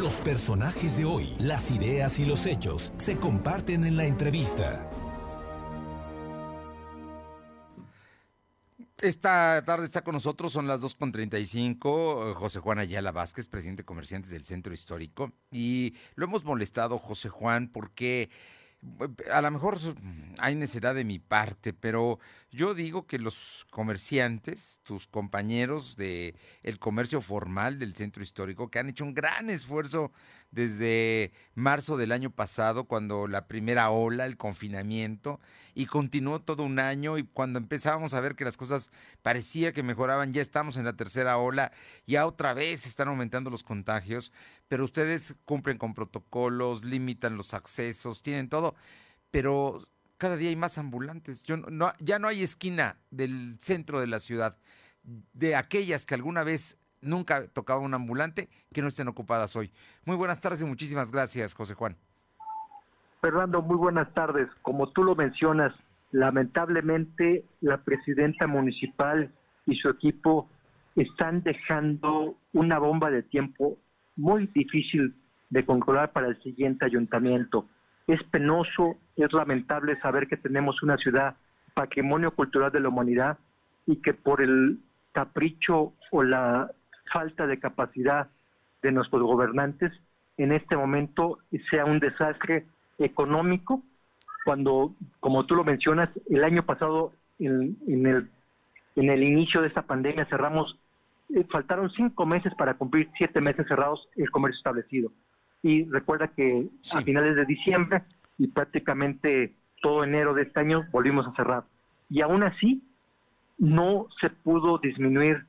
Los personajes de hoy, las ideas y los hechos se comparten en la entrevista. Esta tarde está con nosotros, son las 2.35, José Juan Ayala Vázquez, presidente de comerciantes del Centro Histórico. Y lo hemos molestado, José Juan, porque a lo mejor hay necesidad de mi parte, pero yo digo que los comerciantes, tus compañeros de el comercio formal del centro histórico, que han hecho un gran esfuerzo desde marzo del año pasado, cuando la primera ola, el confinamiento, y continuó todo un año, y cuando empezábamos a ver que las cosas parecía que mejoraban, ya estamos en la tercera ola, ya otra vez están aumentando los contagios, pero ustedes cumplen con protocolos, limitan los accesos, tienen todo, pero cada día hay más ambulantes. Yo no, ya no hay esquina del centro de la ciudad de aquellas que alguna vez nunca tocaba un ambulante que no estén ocupadas hoy. Muy buenas tardes y muchísimas gracias, José Juan. Fernando, muy buenas tardes. Como tú lo mencionas, lamentablemente la presidenta municipal y su equipo están dejando una bomba de tiempo muy difícil de controlar para el siguiente ayuntamiento. Es penoso, es lamentable saber que tenemos una ciudad patrimonio cultural de la humanidad y que por el capricho o la falta de capacidad de nuestros gobernantes en este momento sea un desastre económico, cuando, como tú lo mencionas, el año pasado, en, el, en el inicio de esta pandemia, cerramos, eh, faltaron cinco meses para cumplir siete meses cerrados el comercio establecido. Y recuerda que a finales de diciembre y prácticamente todo enero de este año volvimos a cerrar. Y aún así, no se pudo disminuir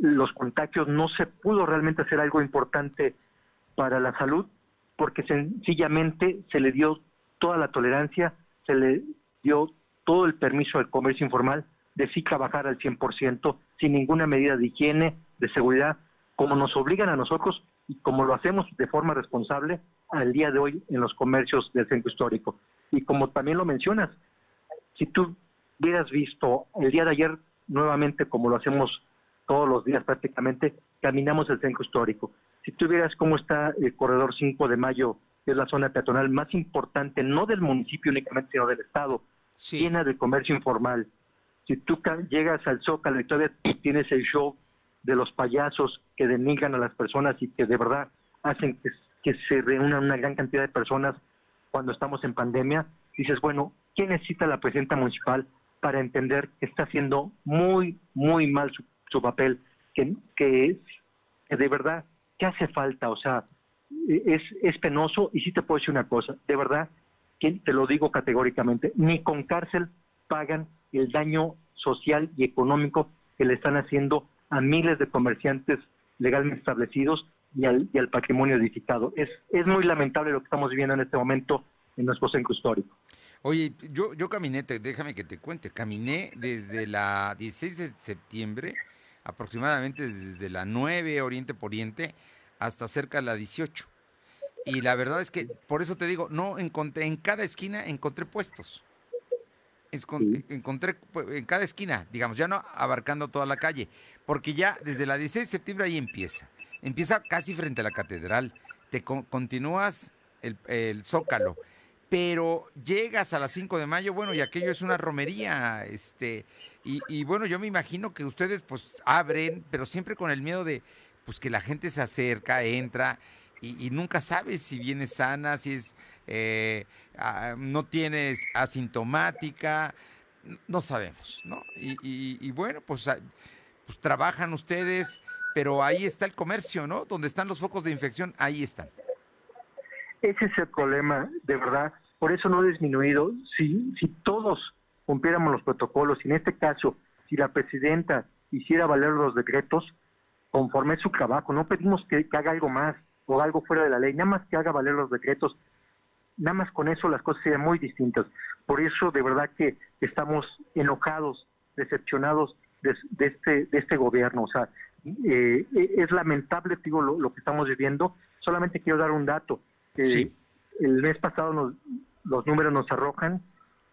los contagios, no se pudo realmente hacer algo importante para la salud, porque sencillamente se le dio toda la tolerancia, se le dio todo el permiso al comercio informal de sí trabajar al 100% sin ninguna medida de higiene, de seguridad, como nos obligan a nosotros y como lo hacemos de forma responsable al día de hoy en los comercios del centro histórico. Y como también lo mencionas, si tú hubieras visto el día de ayer nuevamente como lo hacemos todos los días prácticamente, caminamos el centro histórico. Si tú vieras cómo está el corredor 5 de mayo, que es la zona peatonal más importante, no del municipio únicamente, sino del Estado, llena de comercio informal. Si tú llegas al Zócalo y todavía tienes el show de los payasos que denigran a las personas y que de verdad hacen que, que se reúnan una gran cantidad de personas cuando estamos en pandemia, dices, bueno, ¿quién necesita la presidenta municipal para entender que está haciendo muy, muy mal su su papel, que, que es de verdad, que hace falta? O sea, es, es penoso y sí te puedo decir una cosa, de verdad, que te lo digo categóricamente, ni con cárcel pagan el daño social y económico que le están haciendo a miles de comerciantes legalmente establecidos y al, y al patrimonio edificado. Es, es muy lamentable lo que estamos viviendo en este momento en nuestro centro histórico. Oye, yo, yo caminé, déjame que te cuente, caminé desde la 16 de septiembre aproximadamente desde la 9 Oriente Poniente hasta cerca de la 18. Y la verdad es que, por eso te digo, no encontré, en cada esquina encontré puestos. Encontré en cada esquina, digamos, ya no abarcando toda la calle, porque ya desde la 16 de septiembre ahí empieza. Empieza casi frente a la catedral. Te continúas el, el Zócalo pero llegas a las 5 de mayo, bueno, y aquello es una romería, este, y, bueno, yo me imagino que ustedes pues abren, pero siempre con el miedo de pues que la gente se acerca, entra, y, nunca sabes si viene sana, si es, eh, ah, no tienes asintomática, no sabemos, ¿no? Y, bueno, pues, ah, pues trabajan ustedes, pero ahí está el comercio, ¿no? Donde están los focos de infección, ahí están. Ese es el problema, de verdad. Por eso no ha disminuido. Si, si todos cumpliéramos los protocolos, y en este caso, si la presidenta hiciera valer los decretos, conforme su trabajo, no pedimos que, haga algo más o algo fuera de la ley, nada más que haga valer los decretos, nada más con eso las cosas serían muy distintas. Por eso, de verdad que estamos enojados, decepcionados de, este, de este gobierno. O sea, eh, es lamentable, digo, lo, que estamos viviendo. Solamente quiero dar un dato. Sí el mes pasado los números nos arrojan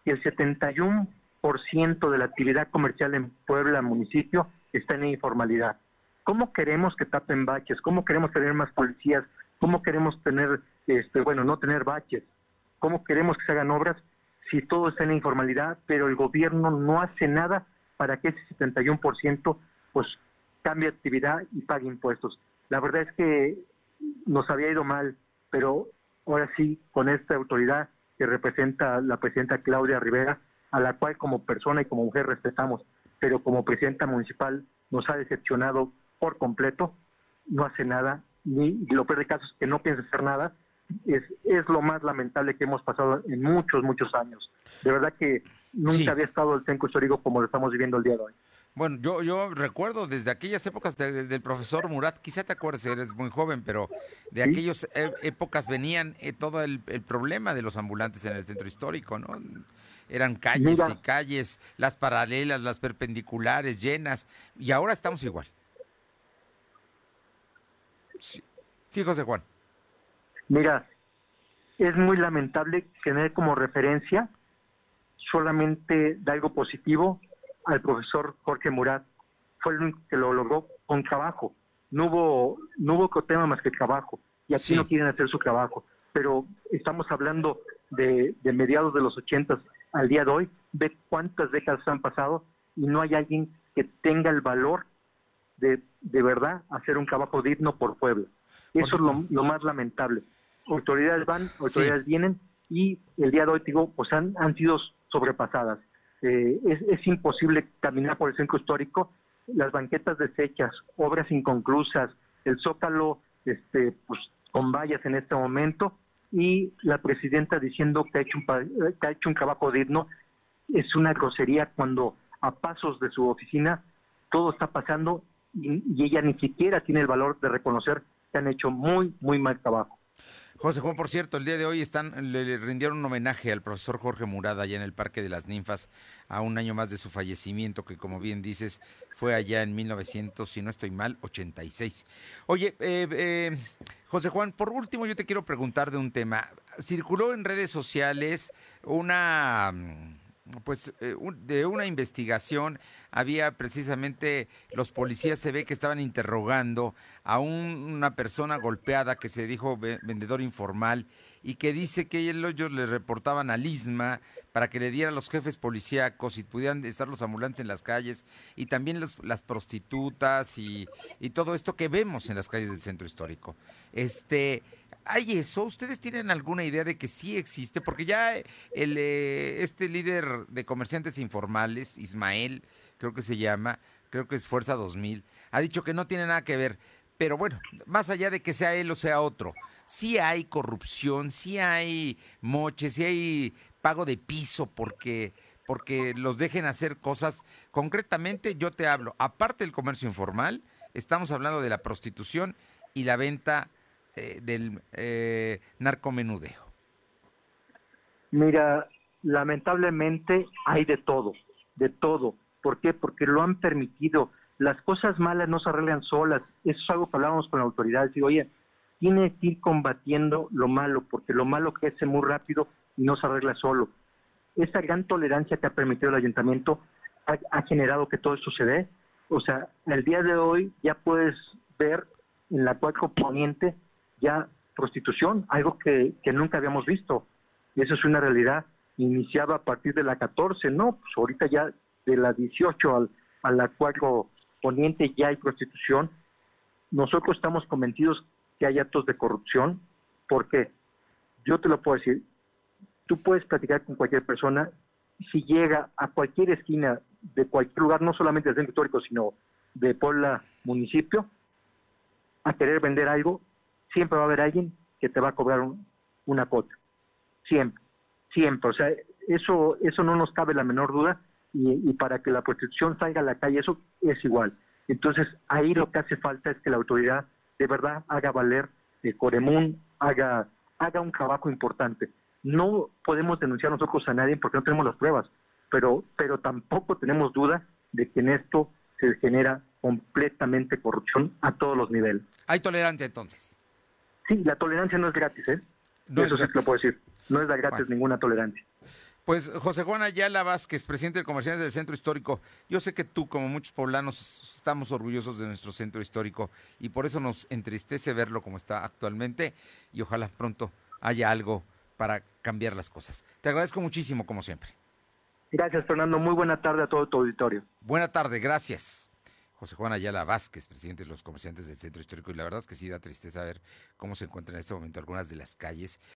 que el 71% de la actividad comercial en Puebla, municipio, está en informalidad. ¿Cómo queremos que tapen baches? ¿Cómo queremos tener más policías ¿Cómo queremos tener, este, bueno, no tener baches? ¿Cómo queremos que se hagan obras si todo está en informalidad, pero el gobierno no hace nada para que ese 71% pues cambie actividad y pague impuestos? La verdad es que nos había ido mal, pero ahora sí, con esta autoridad que representa la presidenta Claudia Rivera, a la cual como persona y como mujer respetamos, pero como presidenta municipal nos ha decepcionado por completo, no hace nada, ni lo peor de caso es que no piensa hacer nada, es, es lo más lamentable que hemos pasado en muchos, muchos años. De verdad que nunca había estado el centro histórico como lo estamos viviendo el día de hoy. Bueno, yo, yo recuerdo desde aquellas épocas del profesor Murat, quizá te acuerdes, eres muy joven, pero de aquellas e, épocas venían eh, todo el, problema de los ambulantes en el centro histórico, ¿no? Eran calles y calles, las paralelas, las perpendiculares, llenas, y ahora estamos igual. Sí, José Juan. Mira, es muy lamentable tener como referencia solamente de algo positivo al profesor Jorge Murat. Fue el único que lo logró con trabajo. No hubo, no hubo otro tema más que trabajo. Y aquí no quieren hacer su trabajo. Pero estamos hablando de, mediados de los ochentas al día de hoy. Ve cuántas décadas han pasado y no hay alguien que tenga el valor de, de verdad hacer un trabajo digno por pueblo. Eso es lo, más lamentable. Autoridades van, autoridades vienen y el día de hoy, digo, pues han, han sido sobrepasadas. Eh, es, imposible caminar por el centro histórico, las banquetas deshechas, obras inconclusas, el zócalo este, pues, con vallas en este momento y la presidenta diciendo que ha hecho un, que ha hecho un trabajo digno, es una grosería cuando a pasos de su oficina todo está pasando y ella ni siquiera tiene el valor de reconocer que han hecho muy, muy mal trabajo. José Juan, por cierto, el día de hoy están, le, rindieron un homenaje al profesor Jorge Murada allá en el Parque de las Ninfas a un año más de su fallecimiento, que como bien dices, fue allá en 1900, si no estoy mal, 86. Oye, eh, eh, José Juan, por último yo te quiero preguntar de un tema. Circuló en redes sociales una pues eh, de una investigación había precisamente los policías se ve que estaban interrogando a una persona golpeada que se dijo vendedor informal y que dice que ellos le reportaban al ISMA para que le dieran los jefes policíacos y pudieran estar los ambulantes en las calles y también las prostitutas y, y todo esto que vemos en las calles del centro histórico. Este, ¿Hay eso? ¿Ustedes tienen alguna idea de que sí existe? Porque ya el, eh, este líder de comerciantes informales, Ismael, creo que se llama, creo que es Fuerza 2000, ha dicho que no tiene nada que ver. Pero bueno, más allá de que sea él o sea otro, sí hay corrupción, sí hay moches, sí hay pago de piso porque porque los dejen hacer cosas. Concretamente, yo te hablo, aparte del comercio informal, estamos hablando de la prostitución y la venta eh, del eh, narcomenudeo? Mira, lamentablemente hay de todo, de todo. ¿Por qué? Porque lo han permitido. Las cosas malas no se arreglan solas. Eso es algo que hablábamos con la autoridad. Digo, oye, tiene que ir combatiendo lo malo, porque lo malo crece muy rápido y no se arregla solo. Esa gran tolerancia que ha permitido el ayuntamiento ha, generado que todo esto se dé. O sea, el día de hoy ya puedes ver en la Cuatro Poniente ya prostitución, algo que, nunca habíamos visto. Y eso es una realidad. Iniciaba a partir de la 14, no, pues ahorita ya de la 18 al, a la 4 poniente ya hay prostitución. Nosotros estamos convencidos que hay actos de corrupción, porque yo te lo puedo decir, tú puedes platicar con cualquier persona, si llega a cualquier esquina de cualquier lugar, no solamente del centro histórico, sino de Puebla municipio, a querer vender algo, siempre va a haber alguien que te va a cobrar una cuota. Siempre, siempre. O sea, eso, eso no nos cabe la menor duda y, para que la protección salga a la calle, eso es igual. Entonces, ahí lo que hace falta es que la autoridad de verdad haga valer el Coremún, haga, haga un trabajo importante. No podemos denunciar nosotros a nadie porque no tenemos las pruebas, pero, pero tampoco tenemos duda de que en esto se genera completamente corrupción a todos los niveles. Hay tolerancia entonces. Sí, la tolerancia no es gratis, ¿eh? No Eso sí lo puedo decir. No es la gratis ninguna tolerancia. Pues José Juan Ayala Vázquez, presidente de Comerciantes del Centro Histórico, yo sé que tú, como muchos poblanos, estamos orgullosos de nuestro centro histórico y por eso nos entristece verlo como está actualmente y ojalá pronto haya algo para cambiar las cosas. Te agradezco muchísimo, como siempre. Gracias, Fernando. Muy buena tarde a todo tu auditorio. Buena tarde, gracias. José Juan Ayala Vázquez, presidente de los comerciantes del Centro Histórico, y la verdad es que sí da tristeza ver cómo se encuentran en este momento algunas de las calles